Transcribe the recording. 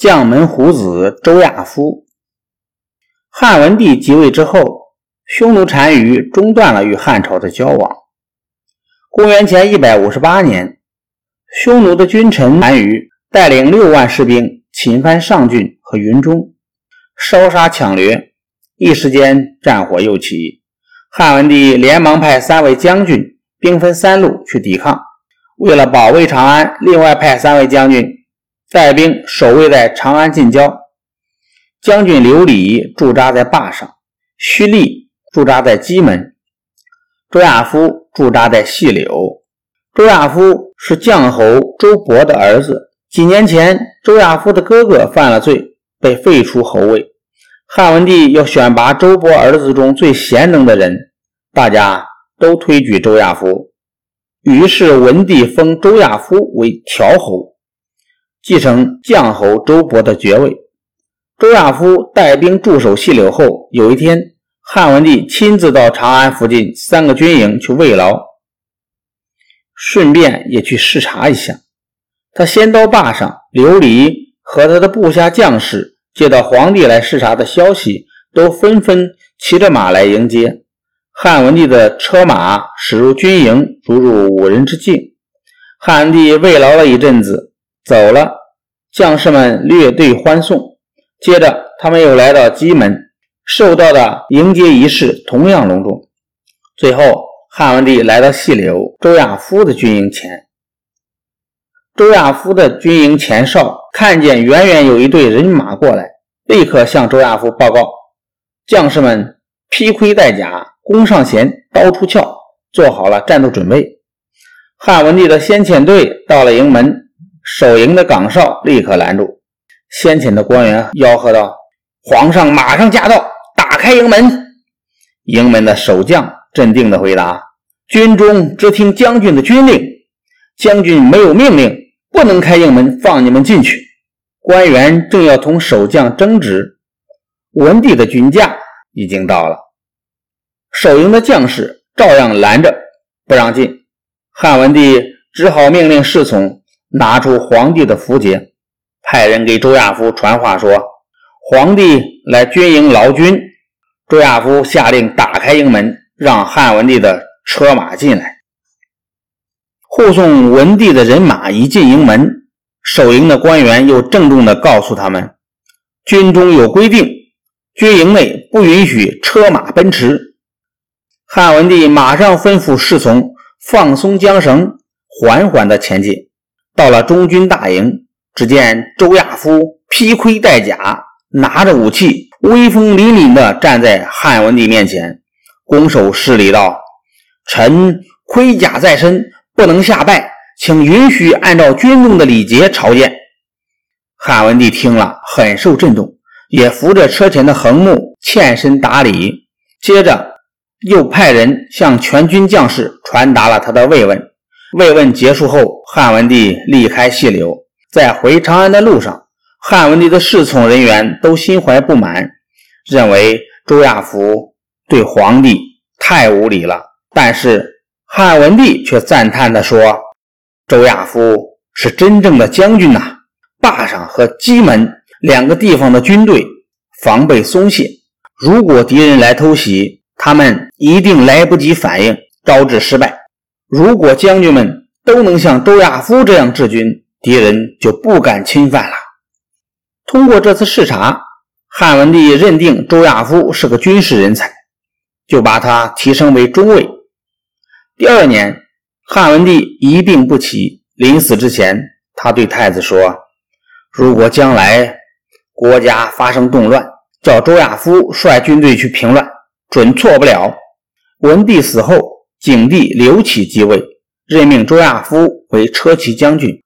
将门虎子周亚夫。汉文帝即位之后，匈奴单于中断了与汉朝的交往。公元前一百五十八年，匈奴的君臣单于带领六万士兵侵犯上郡和云中，烧杀抢掠，一时间战火又起。汉文帝连忙派三位将军兵分三路去抵抗。为了保卫长安，另外派三位将军。带兵守卫在长安近郊，将军刘礼驻扎在坝上，胥吏驻扎在蓟门，周亚夫驻扎在细柳。周亚夫是将侯周勃的儿子。几年前，周亚夫的哥哥犯了罪，被废除侯位。汉文帝要选拔周勃儿子中最贤能的人，大家都推举周亚夫，于是文帝封周亚夫为条侯。继承将侯周勃的爵位，周亚夫带兵驻守细柳后，有一天，汉文帝亲自到长安附近三个军营去慰劳，顺便也去视察一下。他先到坝上，刘礼和他的部下将士接到皇帝来视察的消息，都纷纷骑着马来迎接。汉文帝的车马驶入军营，如入无人之境。汉文帝慰劳了一阵子。走了，将士们列队欢送。接着，他们又来到蓟门，受到的迎接仪式同样隆重。最后，汉文帝来到细柳周亚夫的军营前。周亚夫的军营前哨看见远远有一队人马过来，立刻向周亚夫报告。将士们披盔戴甲，弓上弦，刀出鞘，做好了战斗准备。汉文帝的先遣队到了营门。守营的岗哨立刻拦住，先前的官员吆喝道：“皇上马上驾到，打开营门！”营门的守将镇定地回答：“军中只听将军的军令，将军没有命令，不能开营门放你们进去。”官员正要同守将争执，文帝的军驾已经到了，守营的将士照样拦着不让进。汉文帝只好命令侍从。拿出皇帝的符节，派人给周亚夫传话说：“皇帝来军营劳军。”周亚夫下令打开营门，让汉文帝的车马进来。护送文帝的人马一进营门，守营的官员又郑重地告诉他们：“军中有规定，军营内不允许车马奔驰。”汉文帝马上吩咐侍从放松缰绳，缓缓地前进。到了中军大营，只见周亚夫披盔戴甲，拿着武器，威风凛凛地站在汉文帝面前，拱手施礼道：“臣盔甲在身，不能下拜，请允许按照军中的礼节朝见。”汉文帝听了，很受震动，也扶着车前的横木，欠身打礼。接着，又派人向全军将士传达了他的慰问。慰问结束后，汉文帝离开细柳，在回长安的路上，汉文帝的侍从人员都心怀不满，认为周亚夫对皇帝太无礼了。但是汉文帝却赞叹地说：“周亚夫是真正的将军呐！坝上和蓟门两个地方的军队防备松懈，如果敌人来偷袭，他们一定来不及反应，招致失败。”如果将军们都能像周亚夫这样治军，敌人就不敢侵犯了。通过这次视察，汉文帝认定周亚夫是个军事人才，就把他提升为中尉。第二年，汉文帝一病不起，临死之前，他对太子说：“如果将来国家发生动乱，叫周亚夫率军队去平乱，准错不了。”文帝死后。景帝刘启即位，任命周亚夫为车骑将军。